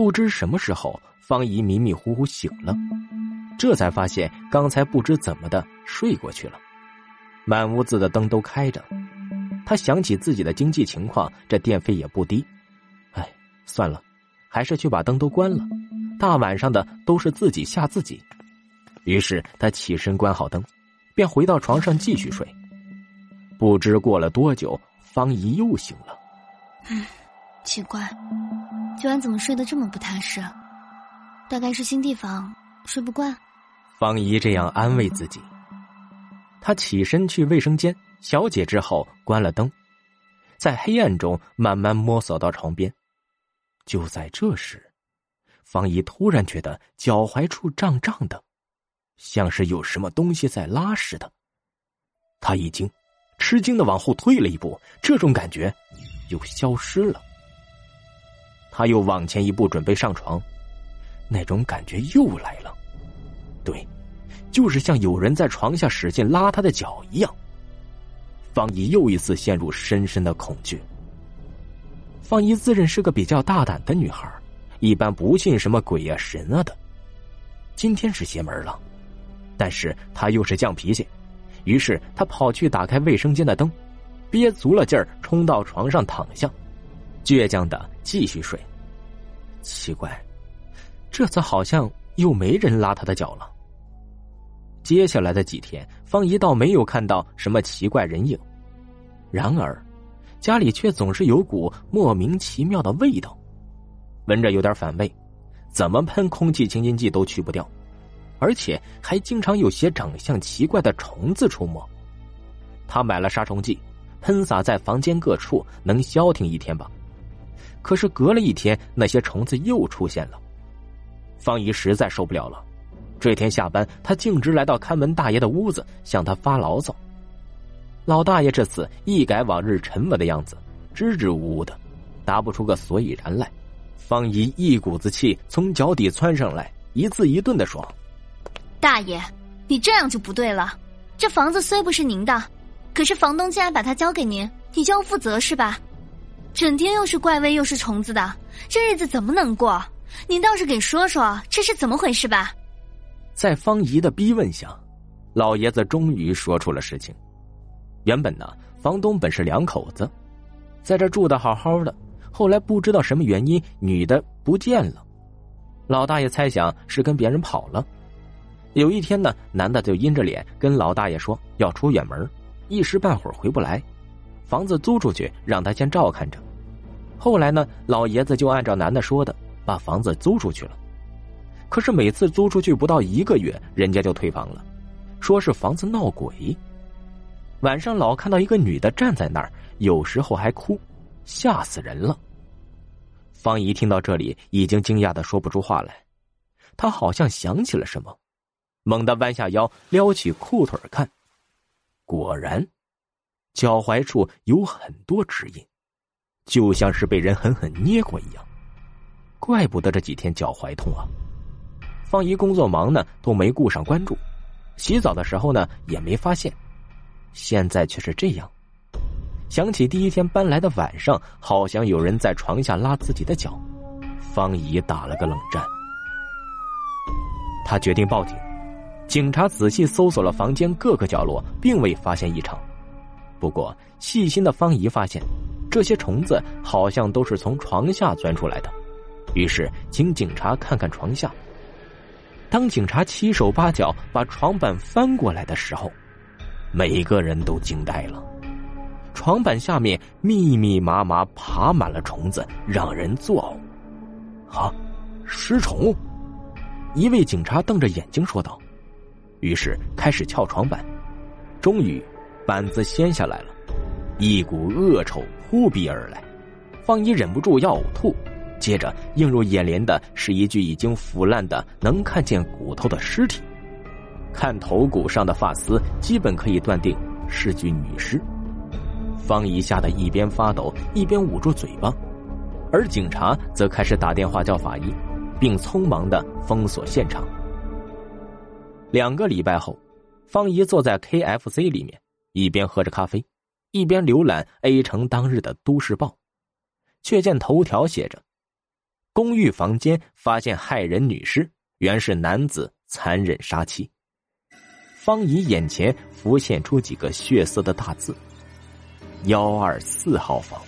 不知什么时候，方姨迷迷糊糊醒了，这才发现刚才不知怎么的睡过去了。满屋子的灯都开着，他想起自己的经济情况，这电费也不低。哎，算了，还是去把灯都关了。大晚上的都是自己吓自己。于是他起身关好灯，便回到床上继续睡。不知过了多久，方姨又醒了。嗯，奇怪，今晚怎么睡得这么不踏实？大概是新地方睡不惯。方姨这样安慰自己。他起身去卫生间小解之后，关了灯，在黑暗中慢慢摸索到床边。就在这时，方姨突然觉得脚踝处胀胀的，像是有什么东西在拉似的。他一惊，吃惊的往后退了一步，这种感觉又消失了。他又往前一步，准备上床，那种感觉又来了。对。就是像有人在床下使劲拉他的脚一样。方姨又一次陷入深深的恐惧。方姨自认是个比较大胆的女孩，一般不信什么鬼啊神啊的。今天是邪门了，但是她又是犟脾气，于是她跑去打开卫生间的灯，憋足了劲儿冲到床上躺下，倔强的继续睡。奇怪，这次好像又没人拉他的脚了。接下来的几天，方姨倒没有看到什么奇怪人影，然而，家里却总是有股莫名其妙的味道，闻着有点反胃，怎么喷空气清新剂都去不掉，而且还经常有些长相奇怪的虫子出没。他买了杀虫剂，喷洒在房间各处，能消停一天吧。可是隔了一天，那些虫子又出现了，方姨实在受不了了。这天下班，他径直来到看门大爷的屋子，向他发牢骚。老大爷这次一改往日沉稳的样子，支支吾吾的，答不出个所以然来。方姨一股子气从脚底窜上来，一字一顿的说：“大爷，你这样就不对了。这房子虽不是您的，可是房东既然把它交给您，你就要负责是吧？整天又是怪味又是虫子的，这日子怎么能过？您倒是给说说这是怎么回事吧。”在方姨的逼问下，老爷子终于说出了实情。原本呢，房东本是两口子，在这住的好好的，后来不知道什么原因，女的不见了。老大爷猜想是跟别人跑了。有一天呢，男的就阴着脸跟老大爷说要出远门，一时半会儿回不来，房子租出去让他先照看着。后来呢，老爷子就按照男的说的，把房子租出去了。可是每次租出去不到一个月，人家就退房了，说是房子闹鬼。晚上老看到一个女的站在那儿，有时候还哭，吓死人了。方姨听到这里，已经惊讶的说不出话来。她好像想起了什么，猛地弯下腰，撩起裤腿看，果然，脚踝处有很多指印，就像是被人狠狠捏过一样。怪不得这几天脚踝痛啊！方姨工作忙呢，都没顾上关注。洗澡的时候呢，也没发现。现在却是这样。想起第一天搬来的晚上，好像有人在床下拉自己的脚，方姨打了个冷战。他决定报警。警察仔细搜索了房间各个角落，并未发现异常。不过，细心的方姨发现，这些虫子好像都是从床下钻出来的。于是，请警察看看床下。当警察七手八脚把床板翻过来的时候，每个人都惊呆了。床板下面密密麻麻爬满了虫子，让人作呕。啊，尸虫！一位警察瞪着眼睛说道。于是开始撬床板，终于板子掀下来了，一股恶臭扑鼻而来，方姨忍不住要呕吐。接着映入眼帘的是一具已经腐烂的、能看见骨头的尸体，看头骨上的发丝，基本可以断定是具女尸。方姨吓得一边发抖一边捂住嘴巴，而警察则开始打电话叫法医，并匆忙的封锁现场。两个礼拜后，方姨坐在 KFC 里面，一边喝着咖啡，一边浏览 A 城当日的都市报，却见头条写着。公寓房间发现害人女尸，原是男子残忍杀妻。方怡眼前浮现出几个血色的大字：“幺二四号房。”